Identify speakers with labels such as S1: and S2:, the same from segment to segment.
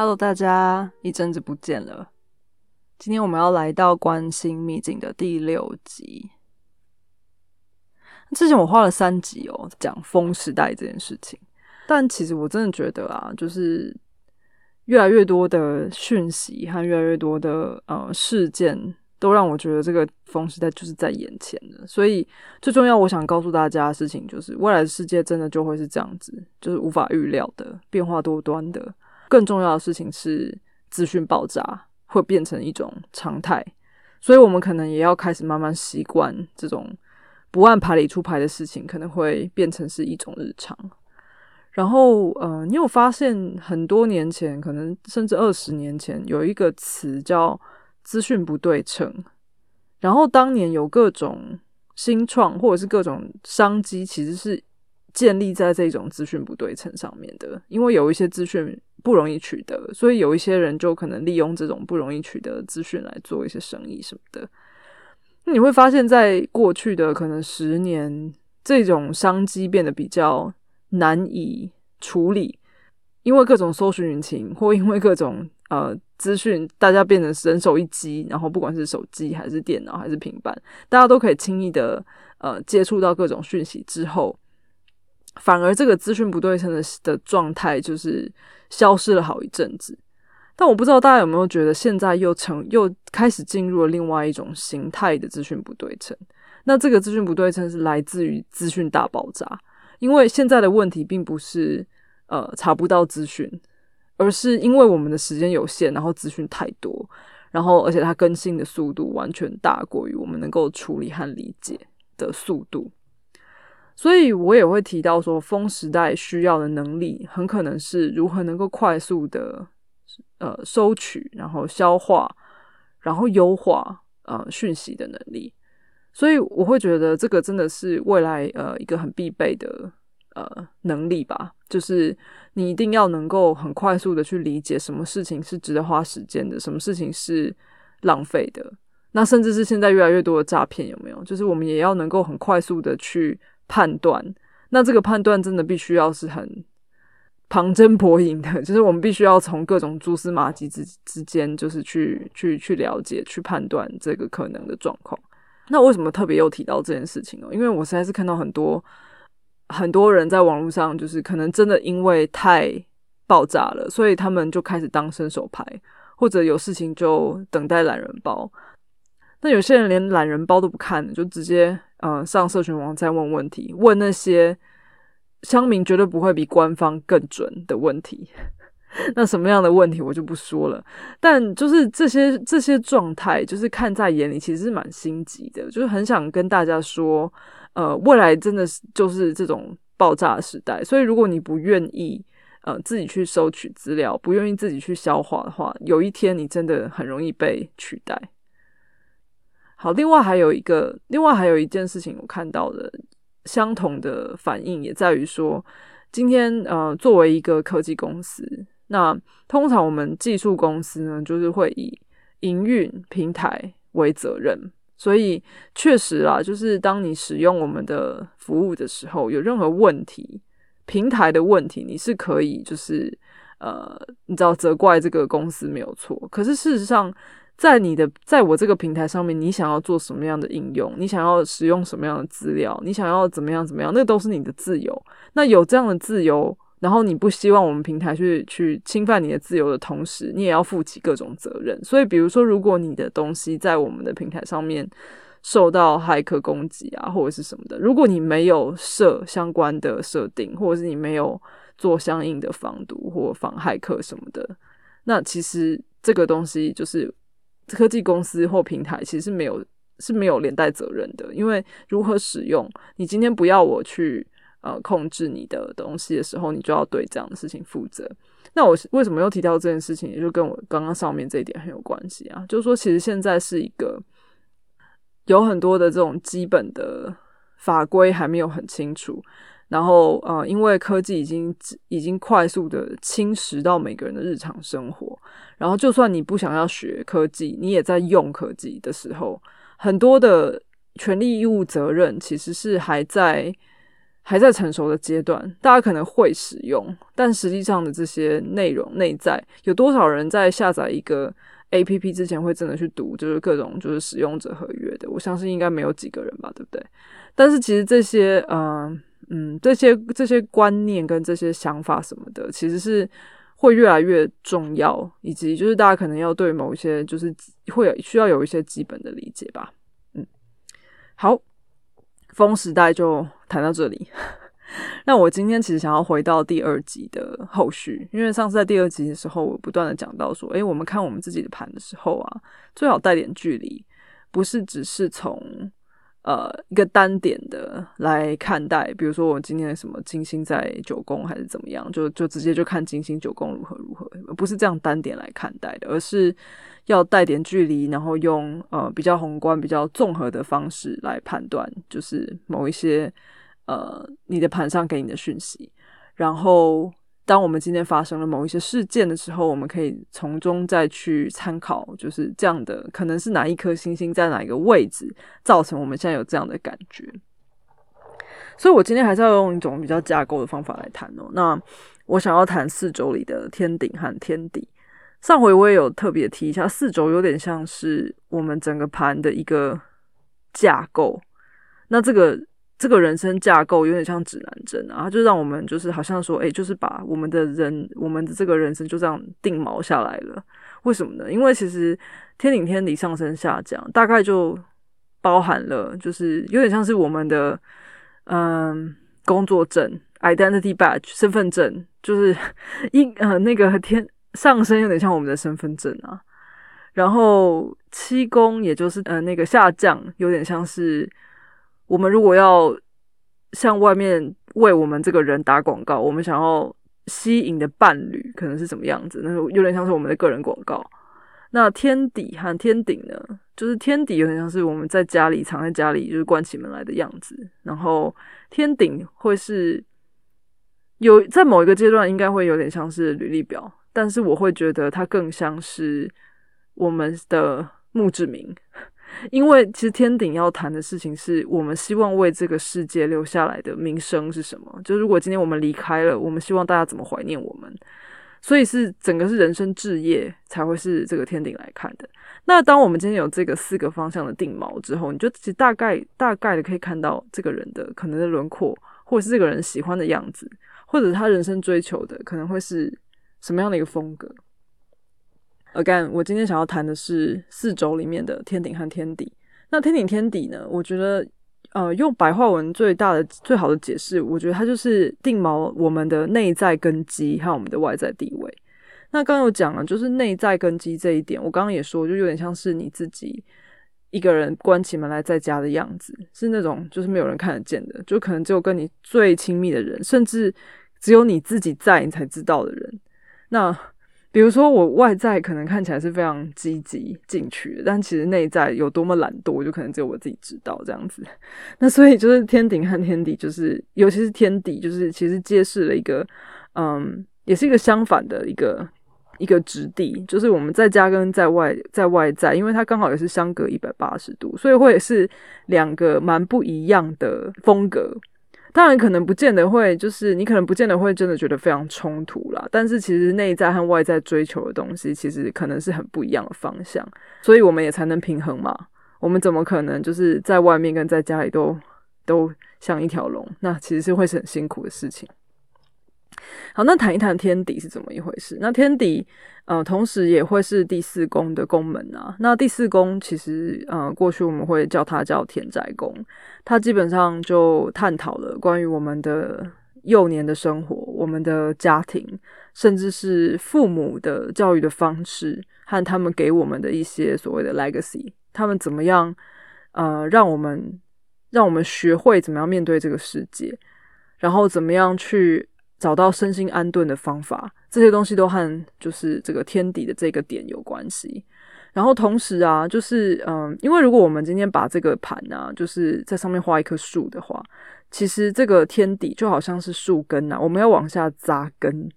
S1: Hello，大家一阵子不见了。今天我们要来到《关心秘境》的第六集。之前我花了三集哦，讲风时代这件事情。但其实我真的觉得啊，就是越来越多的讯息和越来越多的呃事件，都让我觉得这个风时代就是在眼前的。所以最重要，我想告诉大家的事情就是，未来的世界真的就会是这样子，就是无法预料的，变化多端的。更重要的事情是，资讯爆炸会变成一种常态，所以我们可能也要开始慢慢习惯这种不按牌理出牌的事情，可能会变成是一种日常。然后，呃，你有发现很多年前，可能甚至二十年前，有一个词叫“资讯不对称”。然后当年有各种新创或者是各种商机，其实是建立在这种资讯不对称上面的，因为有一些资讯。不容易取得，所以有一些人就可能利用这种不容易取得资讯来做一些生意什么的。你会发现在过去的可能十年，这种商机变得比较难以处理，因为各种搜寻引擎或因为各种呃资讯，大家变成人手一机，然后不管是手机还是电脑还是平板，大家都可以轻易的呃接触到各种讯息之后。反而这个资讯不对称的的状态就是消失了好一阵子，但我不知道大家有没有觉得现在又成又开始进入了另外一种形态的资讯不对称。那这个资讯不对称是来自于资讯大爆炸，因为现在的问题并不是呃查不到资讯，而是因为我们的时间有限，然后资讯太多，然后而且它更新的速度完全大过于我们能够处理和理解的速度。所以我也会提到说，风时代需要的能力，很可能是如何能够快速的呃收取，然后消化，然后优化呃讯息的能力。所以我会觉得这个真的是未来呃一个很必备的呃能力吧，就是你一定要能够很快速的去理解什么事情是值得花时间的，什么事情是浪费的。那甚至是现在越来越多的诈骗有没有？就是我们也要能够很快速的去。判断，那这个判断真的必须要是很旁征博引的，就是我们必须要从各种蛛丝马迹之之间，就是去去去了解、去判断这个可能的状况。那为什么特别又提到这件事情呢？因为我实在是看到很多很多人在网络上，就是可能真的因为太爆炸了，所以他们就开始当伸手牌，或者有事情就等待懒人包。那有些人连懒人包都不看，就直接。嗯，上社群网站问问题，问那些乡民绝对不会比官方更准的问题。那什么样的问题我就不说了。但就是这些这些状态，就是看在眼里，其实是蛮心急的。就是很想跟大家说，呃，未来真的是就是这种爆炸时代。所以如果你不愿意呃自己去收取资料，不愿意自己去消化的话，有一天你真的很容易被取代。好，另外还有一个，另外还有一件事情，我看到的相同的反应也在于说，今天呃，作为一个科技公司，那通常我们技术公司呢，就是会以营运平台为责任，所以确实啦，就是当你使用我们的服务的时候，有任何问题，平台的问题，你是可以就是呃，你知道责怪这个公司没有错，可是事实上。在你的，在我这个平台上面，你想要做什么样的应用？你想要使用什么样的资料？你想要怎么样怎么样？那都是你的自由。那有这样的自由，然后你不希望我们平台去去侵犯你的自由的同时，你也要负起各种责任。所以，比如说，如果你的东西在我们的平台上面受到骇客攻击啊，或者是什么的，如果你没有设相关的设定，或者是你没有做相应的防毒或防骇客什么的，那其实这个东西就是。科技公司或平台其实是没有是没有连带责任的，因为如何使用，你今天不要我去呃控制你的东西的时候，你就要对这样的事情负责。那我为什么又提到这件事情，也就跟我刚刚上面这一点很有关系啊，就是说其实现在是一个有很多的这种基本的法规还没有很清楚。然后，呃，因为科技已经已经快速的侵蚀到每个人的日常生活，然后就算你不想要学科技，你也在用科技的时候，很多的权利义务责任其实是还在还在成熟的阶段，大家可能会使用，但实际上的这些内容内在，有多少人在下载一个 A P P 之前会真的去读，就是各种就是使用者合约的？我相信应该没有几个人吧，对不对？但是其实这些，嗯嗯，这些这些观念跟这些想法什么的，其实是会越来越重要，以及就是大家可能要对某一些就是会有需要有一些基本的理解吧。嗯，好。风时代就谈到这里。那我今天其实想要回到第二集的后续，因为上次在第二集的时候，我不断的讲到说，诶，我们看我们自己的盘的时候啊，最好带点距离，不是只是从。呃，一个单点的来看待，比如说我今天什么金星在九宫还是怎么样，就就直接就看金星九宫如何如何，不是这样单点来看待的，而是要带点距离，然后用呃比较宏观、比较综合的方式来判断，就是某一些呃你的盘上给你的讯息，然后。当我们今天发生了某一些事件的时候，我们可以从中再去参考，就是这样的，可能是哪一颗星星在哪一个位置，造成我们现在有这样的感觉。所以我今天还是要用一种比较架构的方法来谈哦。那我想要谈四周里的天顶和天底。上回我也有特别提一下，四周有点像是我们整个盘的一个架构。那这个。这个人生架构有点像指南针啊，就让我们就是好像说，哎，就是把我们的人，我们的这个人生就这样定锚下来了。为什么呢？因为其实天顶天底上升下降，大概就包含了，就是有点像是我们的嗯工作证 （identity badge） 身份证，就是一呃那个天上升有点像我们的身份证啊。然后七宫也就是呃那个下降，有点像是。我们如果要向外面为我们这个人打广告，我们想要吸引的伴侣可能是什么样子？那有点像是我们的个人广告。那天底和天顶呢？就是天底有点像是我们在家里藏在家里，就是关起门来的样子。然后天顶会是有在某一个阶段应该会有点像是履历表，但是我会觉得它更像是我们的墓志铭。因为其实天顶要谈的事情是我们希望为这个世界留下来的名声是什么？就如果今天我们离开了，我们希望大家怎么怀念我们？所以是整个是人生置业才会是这个天顶来看的。那当我们今天有这个四个方向的定锚之后，你就其实大概大概的可以看到这个人的可能的轮廓，或者是这个人喜欢的样子，或者他人生追求的可能会是什么样的一个风格。Again，我今天想要谈的是四轴里面的天顶和天底。那天顶天底呢？我觉得，呃，用白话文最大的、最好的解释，我觉得它就是定锚我们的内在根基和我们的外在地位。那刚刚有讲了，就是内在根基这一点，我刚刚也说，就有点像是你自己一个人关起门来在家的样子，是那种就是没有人看得见的，就可能只有跟你最亲密的人，甚至只有你自己在你才知道的人。那比如说，我外在可能看起来是非常积极进取，但其实内在有多么懒惰，就可能只有我自己知道这样子。那所以就是天顶和天底，就是尤其是天底，就是其实揭示了一个，嗯，也是一个相反的一个一个质地，就是我们在家跟在外在外在，因为它刚好也是相隔一百八十度，所以会是两个蛮不一样的风格。当然，可能不见得会，就是你可能不见得会真的觉得非常冲突啦。但是其实内在和外在追求的东西，其实可能是很不一样的方向，所以我们也才能平衡嘛。我们怎么可能就是在外面跟在家里都都像一条龙？那其实是会是很辛苦的事情。好，那谈一谈天底是怎么一回事？那天底，呃，同时也会是第四宫的宫门啊。那第四宫其实，呃，过去我们会叫它叫田宅宫，它基本上就探讨了关于我们的幼年的生活、我们的家庭，甚至是父母的教育的方式和他们给我们的一些所谓的 legacy，他们怎么样，呃，让我们让我们学会怎么样面对这个世界，然后怎么样去。找到身心安顿的方法，这些东西都和就是这个天底的这个点有关系。然后同时啊，就是嗯，因为如果我们今天把这个盘啊，就是在上面画一棵树的话，其实这个天底就好像是树根呐，我们要往下扎根，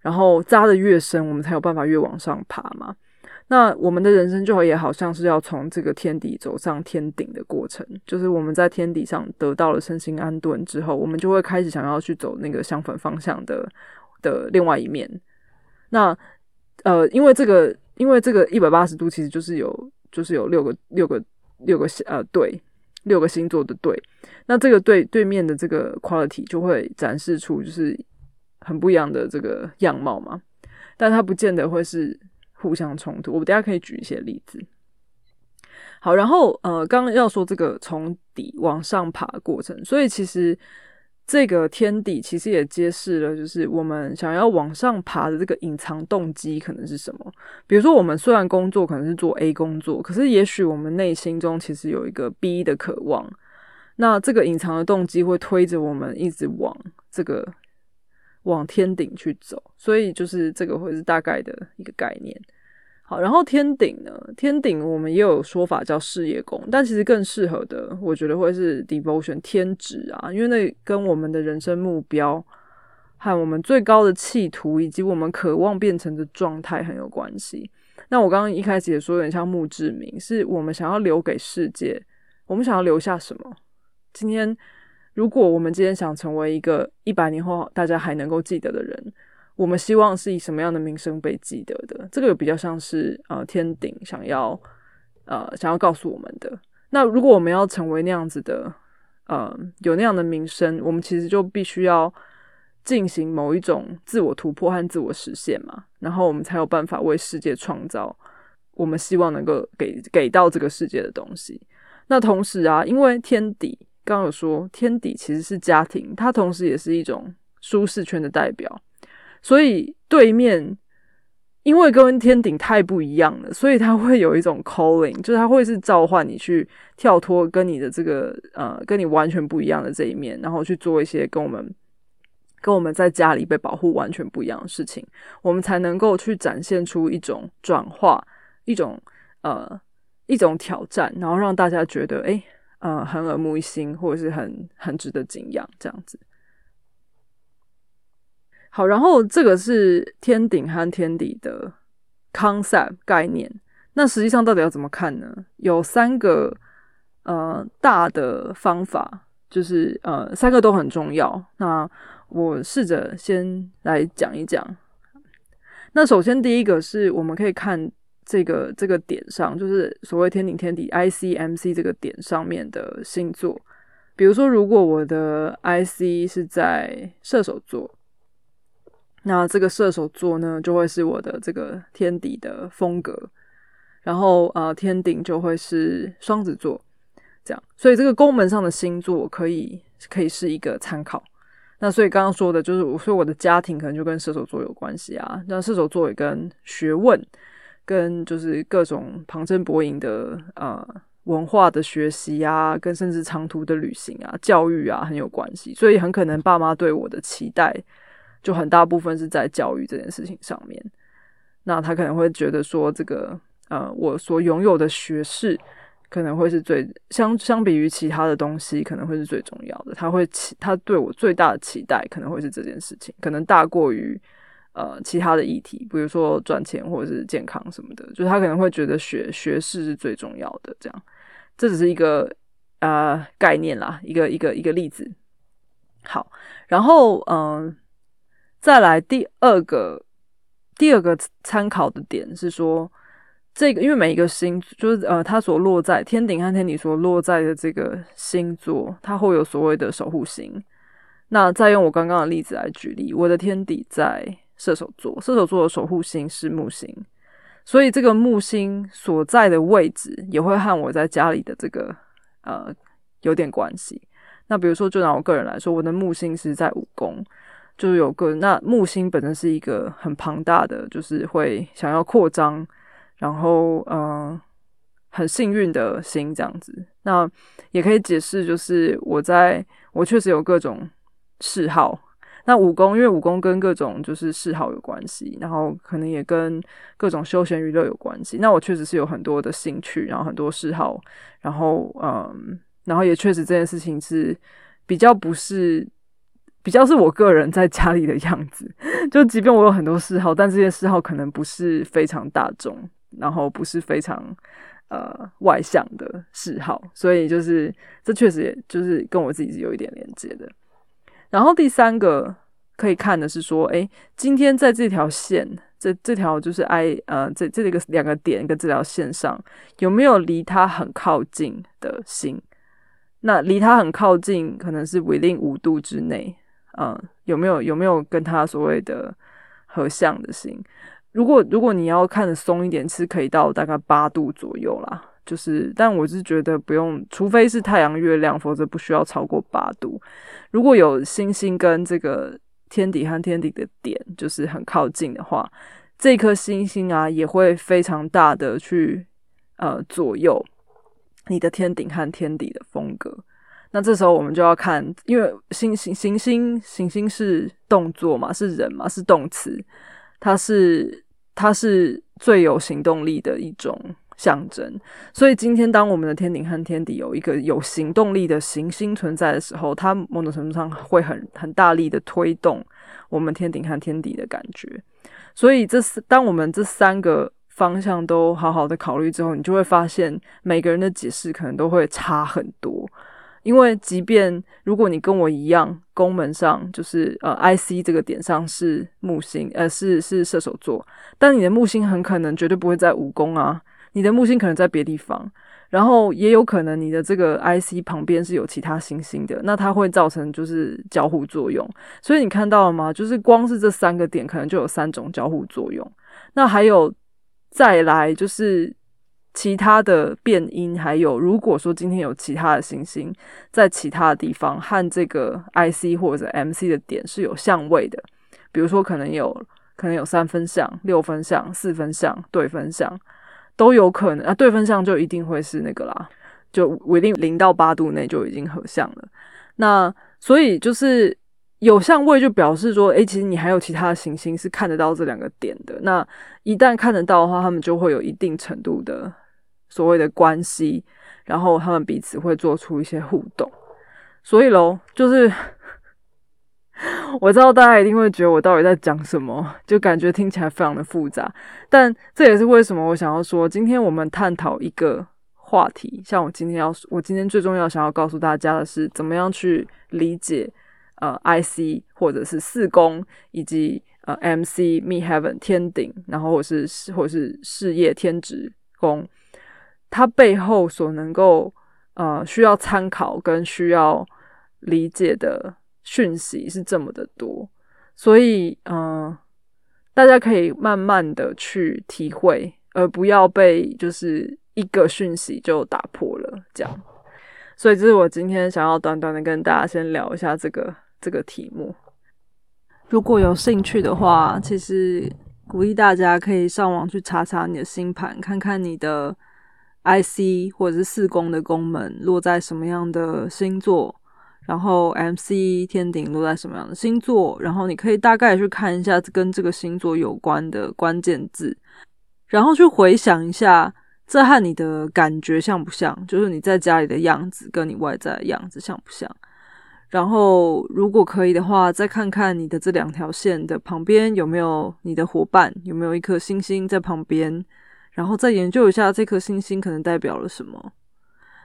S1: 然后扎的越深，我们才有办法越往上爬嘛。那我们的人生就也好像是要从这个天底走上天顶的过程，就是我们在天底上得到了身心安顿之后，我们就会开始想要去走那个相反方向的的另外一面。那呃，因为这个，因为这个一百八十度其实就是有，就是有六个六个六个呃对，六个星座的对，那这个对对面的这个 quality 就会展示出就是很不一样的这个样貌嘛，但它不见得会是。互相冲突，我们等下可以举一些例子。好，然后呃，刚刚要说这个从底往上爬过程，所以其实这个天底其实也揭示了，就是我们想要往上爬的这个隐藏动机可能是什么。比如说，我们虽然工作可能是做 A 工作，可是也许我们内心中其实有一个 B 的渴望，那这个隐藏的动机会推着我们一直往这个。往天顶去走，所以就是这个会是大概的一个概念。好，然后天顶呢，天顶我们也有说法叫事业宫，但其实更适合的，我觉得会是 devotion 天职啊，因为那跟我们的人生目标和我们最高的企图以及我们渴望变成的状态很有关系。那我刚刚一开始也说，有点像墓志铭，是我们想要留给世界，我们想要留下什么？今天。如果我们今天想成为一个一百年后大家还能够记得的人，我们希望是以什么样的名声被记得的？这个比较像是呃天顶想要呃想要告诉我们的。那如果我们要成为那样子的呃有那样的名声，我们其实就必须要进行某一种自我突破和自我实现嘛，然后我们才有办法为世界创造我们希望能够给给到这个世界的东西。那同时啊，因为天底。刚有说天底其实是家庭，它同时也是一种舒适圈的代表。所以对面因为跟天顶太不一样了，所以它会有一种 calling，就是它会是召唤你去跳脱跟你的这个呃跟你完全不一样的这一面，然后去做一些跟我们跟我们在家里被保护完全不一样的事情，我们才能够去展现出一种转化，一种呃一种挑战，然后让大家觉得哎。呃，很耳目一新，或者是很很值得敬仰这样子。好，然后这个是天顶和天底的 concept 概念。那实际上到底要怎么看呢？有三个呃大的方法，就是呃三个都很重要。那我试着先来讲一讲。那首先第一个是我们可以看。这个这个点上，就是所谓天顶天底 ICMC 这个点上面的星座。比如说，如果我的 IC 是在射手座，那这个射手座呢，就会是我的这个天底的风格。然后呃，天顶就会是双子座，这样。所以这个宫门上的星座可以可以是一个参考。那所以刚刚说的就是，所以我的家庭可能就跟射手座有关系啊。那射手座也跟学问。跟就是各种旁征博引的呃文化的学习啊，跟甚至长途的旅行啊、教育啊很有关系，所以很可能爸妈对我的期待就很大部分是在教育这件事情上面。那他可能会觉得说，这个呃我所拥有的学士可能会是最相相比于其他的东西，可能会是最重要的。他会期他对我最大的期待可能会是这件事情，可能大过于。呃，其他的议题，比如说赚钱或者是健康什么的，就是他可能会觉得学学士是最重要的。这样，这只是一个呃概念啦，一个一个一个例子。好，然后嗯，再来第二个第二个参考的点是说，这个因为每一个星就是呃，它所落在天顶和天底所落在的这个星座，它会有所谓的守护星。那再用我刚刚的例子来举例，我的天底在。射手座，射手座的守护星是木星，所以这个木星所在的位置也会和我在家里的这个呃有点关系。那比如说，就拿我个人来说，我的木星是在五宫，就有个那木星本身是一个很庞大的，就是会想要扩张，然后嗯很幸运的星这样子。那也可以解释，就是我在我确实有各种嗜好。那武功，因为武功跟各种就是嗜好有关系，然后可能也跟各种休闲娱乐有关系。那我确实是有很多的兴趣，然后很多嗜好，然后嗯，然后也确实这件事情是比较不是比较是我个人在家里的样子。就即便我有很多嗜好，但这些嗜好可能不是非常大众，然后不是非常呃外向的嗜好，所以就是这确实也就是跟我自己是有一点连接的。然后第三个可以看的是说，哎，今天在这条线，这这条就是 I 呃这这个两个点跟这条线上有没有离它很靠近的星？那离它很靠近，可能是 within 五度之内，嗯，有没有有没有跟它所谓的合相的星？如果如果你要看的松一点，是可以到大概八度左右啦。就是，但我是觉得不用，除非是太阳、月亮，否则不需要超过八度。如果有星星跟这个天底和天底的点就是很靠近的话，这颗星星啊也会非常大的去呃左右你的天顶和天底的风格。那这时候我们就要看，因为星星行星行星是动作嘛，是人嘛，是动词，它是它是最有行动力的一种。象征，所以今天当我们的天顶和天底有一个有行动力的行星存在的时候，它某种程度上会很很大力的推动我们天顶和天底的感觉。所以这是当我们这三个方向都好好的考虑之后，你就会发现每个人的解释可能都会差很多。因为即便如果你跟我一样，宫门上就是呃 I C 这个点上是木星，呃是是射手座，但你的木星很可能绝对不会在五宫啊。你的木星可能在别地方，然后也有可能你的这个 IC 旁边是有其他行星的，那它会造成就是交互作用。所以你看到了吗？就是光是这三个点，可能就有三种交互作用。那还有再来就是其他的变音，还有如果说今天有其他的行星在其他的地方和这个 IC 或者 MC 的点是有相位的，比如说可能有可能有三分相、六分相、四分相、对分相。都有可能啊，对分相就一定会是那个啦，就一定零到八度内就已经合相了。那所以就是有相位，就表示说，诶，其实你还有其他的行星是看得到这两个点的。那一旦看得到的话，他们就会有一定程度的所谓的关系，然后他们彼此会做出一些互动。所以喽，就是。我知道大家一定会觉得我到底在讲什么，就感觉听起来非常的复杂。但这也是为什么我想要说，今天我们探讨一个话题。像我今天要，我今天最重要想要告诉大家的是，怎么样去理解呃 IC 或者是四宫以及呃 MC Me Heaven 天顶，然后或是或是事业天职宫，它背后所能够呃需要参考跟需要理解的。讯息是这么的多，所以嗯，大家可以慢慢的去体会，而不要被就是一个讯息就打破了这样。所以这是我今天想要短短的跟大家先聊一下这个这个题目。如果有兴趣的话，其实鼓励大家可以上网去查查你的星盘，看看你的 IC 或者是四宫的宫门落在什么样的星座。然后，MC 天顶落在什么样的星座？然后你可以大概去看一下跟这个星座有关的关键字，然后去回想一下，这和你的感觉像不像？就是你在家里的样子跟你外在的样子像不像？然后，如果可以的话，再看看你的这两条线的旁边有没有你的伙伴，有没有一颗星星在旁边，然后再研究一下这颗星星可能代表了什么。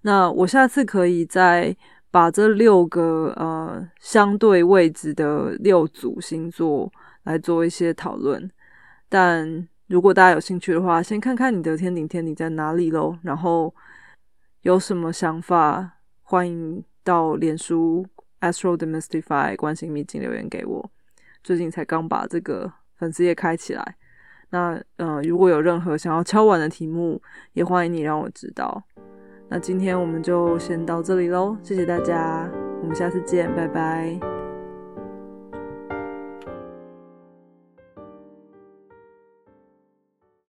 S1: 那我下次可以在。把这六个呃相对位置的六组星座来做一些讨论，但如果大家有兴趣的话，先看看你的天顶天顶在哪里喽。然后有什么想法，欢迎到脸书 Astro Demystify 关心秘境留言给我。最近才刚把这个粉丝页开起来，那呃，如果有任何想要敲完的题目，也欢迎你让我知道。那今天我们就先到这里喽，谢谢大家，我们下次见，拜拜。